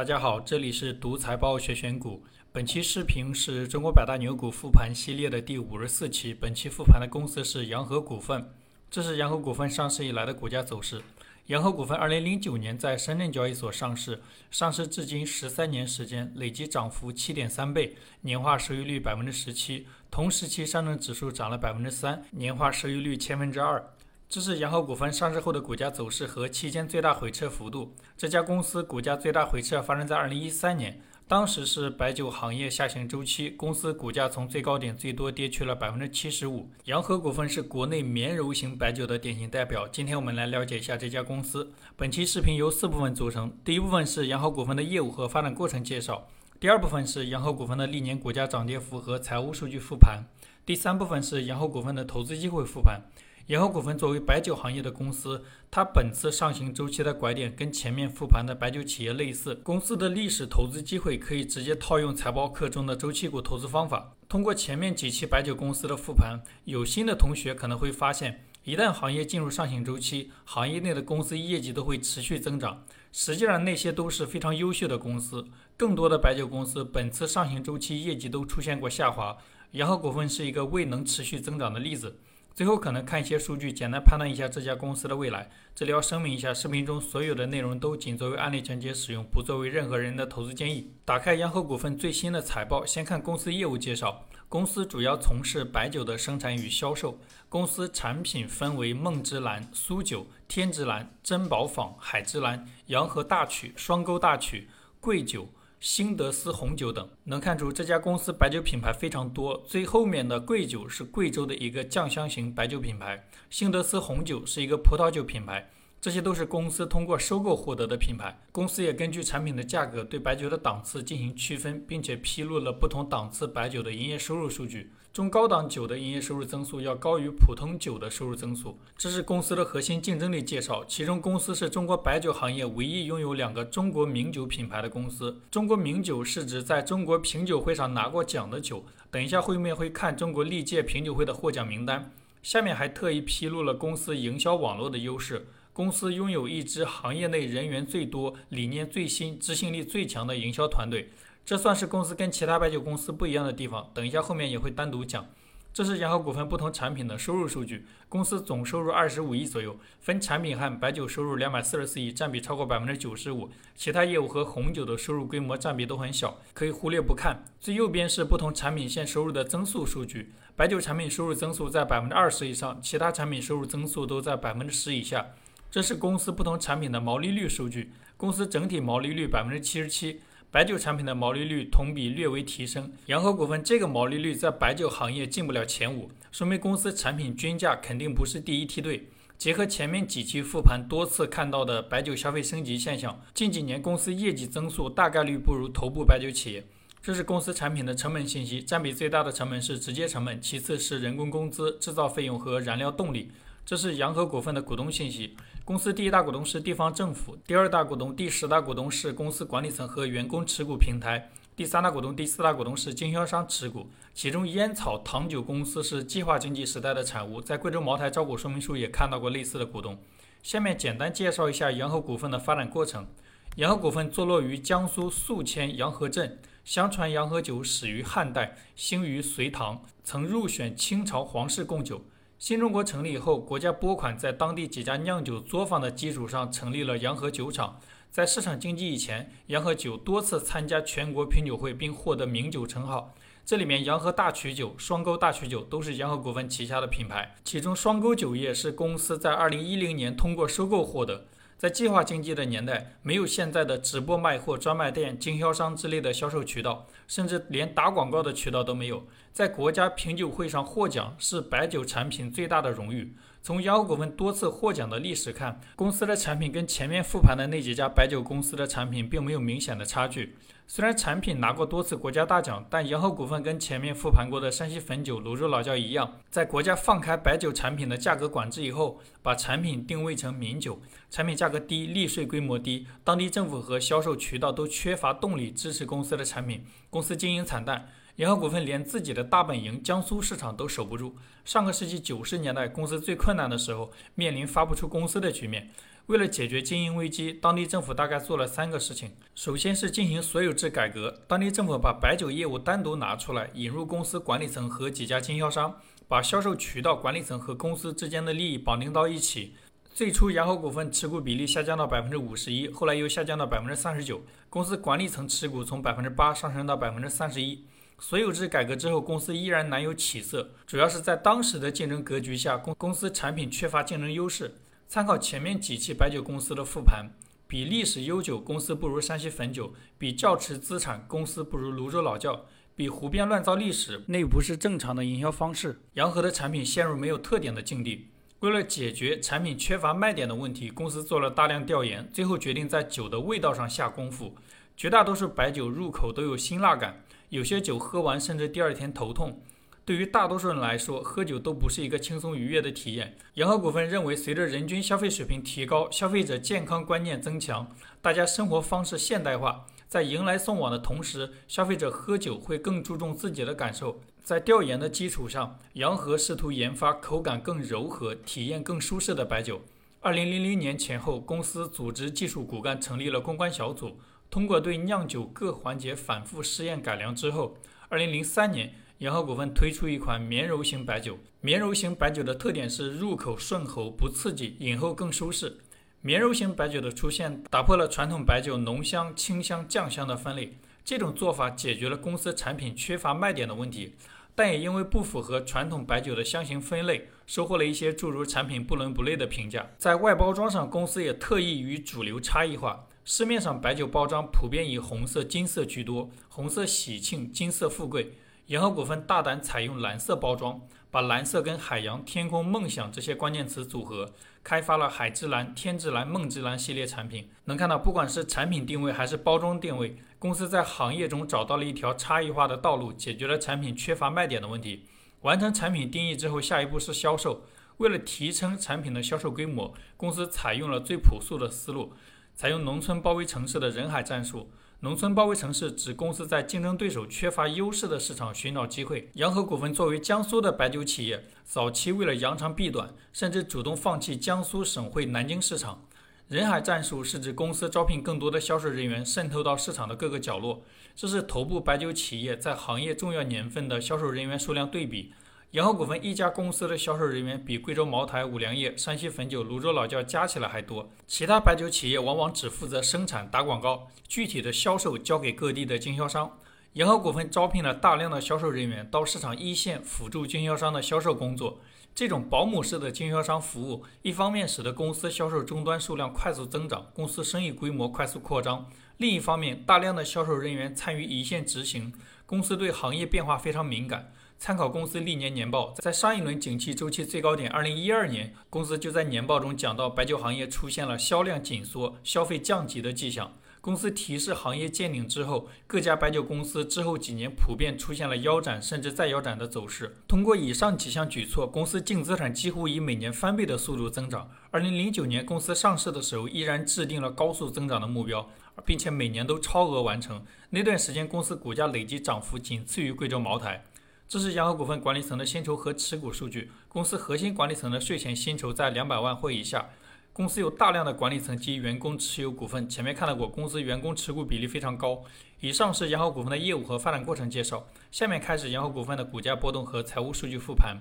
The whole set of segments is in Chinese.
大家好，这里是独财报学选股。本期视频是中国百大牛股复盘系列的第五十四期。本期复盘的公司是洋河股份。这是洋河股份上市以来的股价走势。洋河股份二零零九年在深圳交易所上市，上市至今十三年时间，累计涨幅七点三倍，年化收益率百分之十七。同时期上证指数涨了百分之三，年化收益率千分之二。这是洋河股份上市后的股价走势和期间最大回撤幅度。这家公司股价最大回撤发生在二零一三年，当时是白酒行业下行周期，公司股价从最高点最多跌去了百分之七十五。洋河股份是国内绵柔型白酒的典型代表。今天我们来了解一下这家公司。本期视频由四部分组成，第一部分是洋河股份的业务和发展过程介绍，第二部分是洋河股份的历年股价涨跌幅和财务数据复盘，第三部分是洋河股份的投资机会复盘。洋河股份作为白酒行业的公司，它本次上行周期的拐点跟前面复盘的白酒企业类似。公司的历史投资机会可以直接套用财报课中的周期股投资方法。通过前面几期白酒公司的复盘，有心的同学可能会发现，一旦行业进入上行周期，行业内的公司业绩都会持续增长。实际上，那些都是非常优秀的公司。更多的白酒公司本次上行周期业绩都出现过下滑，洋河股份是一个未能持续增长的例子。最后可能看一些数据，简单判断一下这家公司的未来。这里要声明一下，视频中所有的内容都仅作为案例讲解使用，不作为任何人的投资建议。打开洋河股份最新的财报，先看公司业务介绍。公司主要从事白酒的生产与销售。公司产品分为梦之蓝、苏酒、天之蓝、珍宝坊、海之蓝、洋河大曲、双沟大曲、贵酒。新德斯红酒等，能看出这家公司白酒品牌非常多。最后面的贵酒是贵州的一个酱香型白酒品牌，新德斯红酒是一个葡萄酒品牌。这些都是公司通过收购获得的品牌。公司也根据产品的价格对白酒的档次进行区分，并且披露了不同档次白酒的营业收入数据。中高档酒的营业收入增速要高于普通酒的收入增速，这是公司的核心竞争力介绍。其中，公司是中国白酒行业唯一拥有两个中国名酒品牌的公司。中国名酒是指在中国品酒会上拿过奖的酒。等一下，后面会看中国历届品酒会的获奖名单。下面还特意披露了公司营销网络的优势。公司拥有一支行业内人员最多、理念最新、执行力最强的营销团队，这算是公司跟其他白酒公司不一样的地方。等一下后面也会单独讲。这是洋河股份不同产品的收入数据。公司总收入二十五亿左右，分产品和白酒收入两百四十四亿，占比超过百分之九十五。其他业务和红酒的收入规模占比都很小，可以忽略不看。最右边是不同产品线收入的增速数据，白酒产品收入增速在百分之二十以上，其他产品收入增速都在百分之十以下。这是公司不同产品的毛利率数据，公司整体毛利率百分之七十七，白酒产品的毛利率同比略微提升。洋河股份这个毛利率在白酒行业进不了前五，说明公司产品均价肯定不是第一梯队。结合前面几期复盘多次看到的白酒消费升级现象，近几年公司业绩增速大概率不如头部白酒企业。这是公司产品的成本信息，占比最大的成本是直接成本，其次是人工工资、制造费用和燃料动力。这是洋河股份的股东信息。公司第一大股东是地方政府，第二大股东、第十大股东是公司管理层和员工持股平台，第三大股东、第四大股东是经销商持股。其中，烟草糖酒公司是计划经济时代的产物，在贵州茅台招股说明书也看到过类似的股东。下面简单介绍一下洋河股份的发展过程。洋河股份坐落于江苏宿迁洋河镇，相传洋河酒始于汉代，兴于隋唐，曾入选清朝皇室贡酒。新中国成立以后，国家拨款在当地几家酿酒作坊的基础上成立了洋河酒厂。在市场经济以前，洋河酒多次参加全国品酒会，并获得名酒称号。这里面洋河大曲酒、双沟大曲酒都是洋河股份旗下的品牌，其中双沟酒业是公司在2010年通过收购获得。在计划经济的年代，没有现在的直播卖货、专卖店、经销商之类的销售渠道，甚至连打广告的渠道都没有。在国家品酒会上获奖是白酒产品最大的荣誉。从洋河股份多次获奖的历史看，公司的产品跟前面复盘的那几家白酒公司的产品并没有明显的差距。虽然产品拿过多次国家大奖，但洋河股份跟前面复盘过的山西汾酒、泸州老窖一样，在国家放开白酒产品的价格管制以后，把产品定位成名酒，产品价格低，利税规模低，当地政府和销售渠道都缺乏动力支持公司的产品，公司经营惨淡。洋河股份连自己的大本营江苏市场都守不住。上个世纪九十年代，公司最困难的时候，面临发不出公司的局面。为了解决经营危机，当地政府大概做了三个事情。首先是进行所有制改革，当地政府把白酒业务单独拿出来，引入公司管理层和几家经销商，把销售渠道管理层和公司之间的利益绑定到一起。最初，洋河股份持股比例下降到百分之五十一，后来又下降到百分之三十九。公司管理层持股从百分之八上升到百分之三十一。所有制改革之后，公司依然难有起色，主要是在当时的竞争格局下，公公司产品缺乏竞争优势。参考前面几期白酒公司的复盘，比历史悠久公司不如山西汾酒，比窖池资产公司不如泸州老窖，比胡编乱造历史，那不是正常的营销方式。洋河的产品陷入没有特点的境地。为了解决产品缺乏卖点的问题，公司做了大量调研，最后决定在酒的味道上下功夫。绝大多数白酒入口都有辛辣感，有些酒喝完甚至第二天头痛。对于大多数人来说，喝酒都不是一个轻松愉悦的体验。洋河股份认为，随着人均消费水平提高，消费者健康观念增强，大家生活方式现代化，在迎来送往的同时，消费者喝酒会更注重自己的感受。在调研的基础上，洋河试图研发口感更柔和、体验更舒适的白酒。二零零零年前后，公司组织技术骨干成立了公关小组，通过对酿酒各环节反复试验改良之后，二零零三年。洋河股份推出一款绵柔型白酒。绵柔型白酒的特点是入口顺喉，不刺激，饮后更舒适。绵柔型白酒的出现，打破了传统白酒浓香、清香、酱香的分类。这种做法解决了公司产品缺乏卖点的问题，但也因为不符合传统白酒的香型分类，收获了一些诸如产品不伦不类的评价。在外包装上，公司也特意与主流差异化。市面上白酒包装普遍以红色、金色居多，红色喜庆，金色富贵。洋河股份大胆采用蓝色包装，把蓝色跟海洋、天空、梦想这些关键词组合，开发了海之蓝、天之蓝、梦之蓝系列产品。能看到，不管是产品定位还是包装定位，公司在行业中找到了一条差异化的道路，解决了产品缺乏卖点的问题。完成产品定义之后，下一步是销售。为了提升产品的销售规模，公司采用了最朴素的思路，采用农村包围城市的人海战术。农村包围城市指公司在竞争对手缺乏优势的市场寻找机会。洋河股份作为江苏的白酒企业，早期为了扬长避短，甚至主动放弃江苏省会南京市场。人海战术是指公司招聘更多的销售人员，渗透到市场的各个角落。这是头部白酒企业在行业重要年份的销售人员数量对比。洋河股份一家公司的销售人员比贵州茅台、五粮液、山西汾酒、泸州老窖加起来还多。其他白酒企业往往只负责生产、打广告，具体的销售交给各地的经销商。洋河股份招聘了大量的销售人员到市场一线辅助经销商的销售工作。这种保姆式的经销商服务，一方面使得公司销售终端数量快速增长，公司生意规模快速扩张；另一方面，大量的销售人员参与一线执行，公司对行业变化非常敏感。参考公司历年年报，在上一轮景气周期最高点二零一二年，公司就在年报中讲到，白酒行业出现了销量紧缩、消费降级的迹象。公司提示行业见顶之后，各家白酒公司之后几年普遍出现了腰斩甚至再腰斩的走势。通过以上几项举措，公司净资产几乎以每年翻倍的速度增长。二零零九年公司上市的时候，依然制定了高速增长的目标，并且每年都超额完成。那段时间，公司股价累计涨幅仅次于贵州茅台。这是洋河股份管理层的薪酬和持股数据。公司核心管理层的税前薪酬在两百万或以下。公司有大量的管理层及员工持有股份。前面看到过，公司员工持股比例非常高。以上是洋河股份的业务和发展过程介绍。下面开始洋河股份的股价波动和财务数据复盘。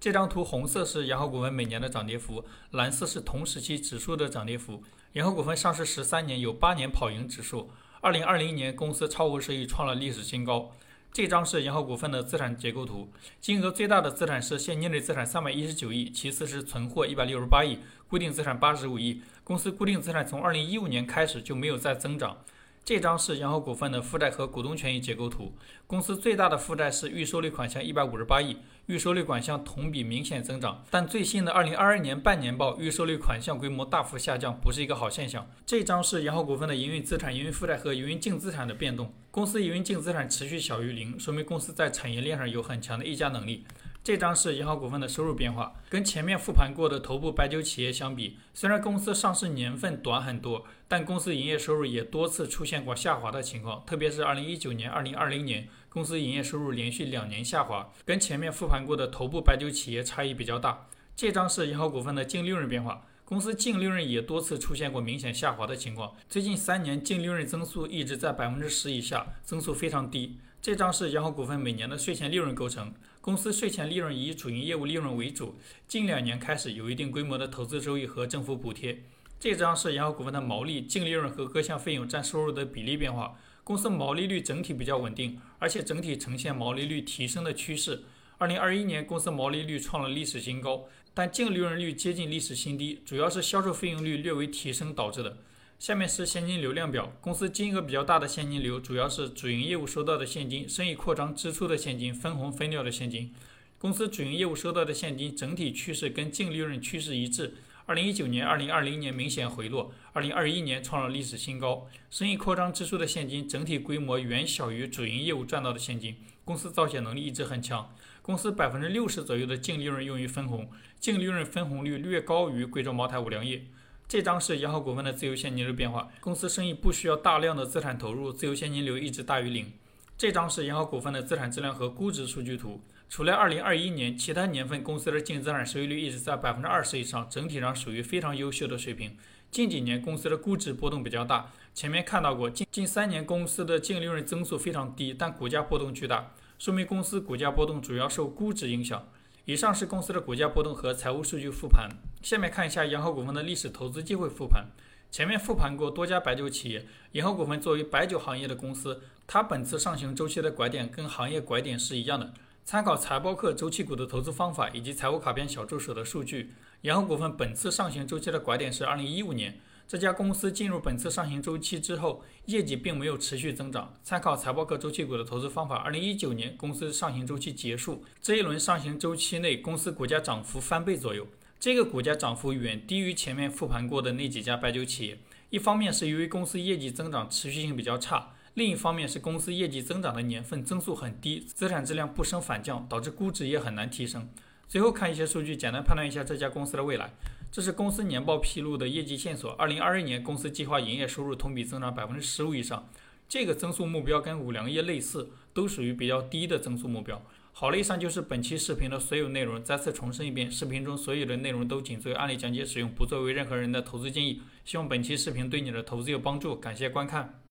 这张图红色是洋河股份每年的涨跌幅，蓝色是同时期指数的涨跌幅。洋河股份上市十三年，有八年跑赢指数。二零二零年，公司超额收益创了历史新高。这张是洋河股份的资产结构图，金额最大的资产是现金类资产三百一十九亿，其次是存货一百六十八亿，固定资产八十五亿。公司固定资产从二零一五年开始就没有再增长。这张是洋河股份的负债和股东权益结构图，公司最大的负债是预收率款项一百五十八亿，预收率款项同比明显增长，但最新的二零二二年半年报预收率款项规模大幅下降，不是一个好现象。这张是洋河股份的营运资产、营运负债和营运净资产的变动。公司营运净资产持续小于零，说明公司在产业链上有很强的溢价能力。这张是银行股份的收入变化，跟前面复盘过的头部白酒企业相比，虽然公司上市年份短很多，但公司营业收入也多次出现过下滑的情况，特别是2019年、2020年，公司营业收入连续两年下滑，跟前面复盘过的头部白酒企业差异比较大。这张是银行股份的净利润变化。公司净利润也多次出现过明显下滑的情况，最近三年净利润增速一直在百分之十以下，增速非常低。这张是洋河股份每年的税前利润构成，公司税前利润以主营业务利润为主，近两年开始有一定规模的投资收益和政府补贴。这张是洋河股份的毛利、净利润和各项费用占收入的比例变化。公司毛利率整体比较稳定，而且整体呈现毛利率提升的趋势。二零二一年公司毛利率创了历史新高，但净利润率接近历史新低，主要是销售费用率略微提升导致的。下面是现金流量表，公司金额比较大的现金流主要是主营业务收到的现金、生意扩张支出的现金、分红分掉的现金。公司主营业务收到的现金整体趋势跟净利润趋势一致。二零一九年、二零二零年明显回落，二零二一年创了历史新高。生意扩张支出的现金整体规模远小于主营业务赚到的现金。公司造血能力一直很强，公司百分之六十左右的净利润用于分红，净利润分红率略高于贵州茅台、五粮液。这张是洋河股份的自由现金流变化，公司生意不需要大量的资产投入，自由现金流一直大于零。这张是洋河股份的资产质量和估值数据图。除了2021年，其他年份公司的净资产收益率一直在百分之二十以上，整体上属于非常优秀的水平。近几年公司的估值波动比较大，前面看到过，近近三年公司的净利润增速非常低，但股价波动巨大，说明公司股价波动主要受估值影响。以上是公司的股价波动和财务数据复盘。下面看一下洋河股份的历史投资机会复盘。前面复盘过多家白酒企业，洋河股份作为白酒行业的公司，它本次上行周期的拐点跟行业拐点是一样的。参考财报课周期股的投资方法以及财务卡片小助手的数据，洋河股份本次上行周期的拐点是二零一五年。这家公司进入本次上行周期之后，业绩并没有持续增长。参考财报课周期股的投资方法，二零一九年公司上行周期结束，这一轮上行周期内，公司股价涨幅翻倍左右。这个股价涨幅远低于前面复盘过的那几家白酒企业。一方面是由于公司业绩增长持续性比较差。另一方面是公司业绩增长的年份增速很低，资产质量不升反降，导致估值也很难提升。最后看一些数据，简单判断一下这家公司的未来。这是公司年报披露的业绩线索。二零二一年公司计划营业收入同比增长百分之十五以上，这个增速目标跟五粮液类似，都属于比较低的增速目标。好了，以上就是本期视频的所有内容。再次重申一遍，视频中所有的内容都仅作为案例讲解使用，不作为任何人的投资建议。希望本期视频对你的投资有帮助，感谢观看。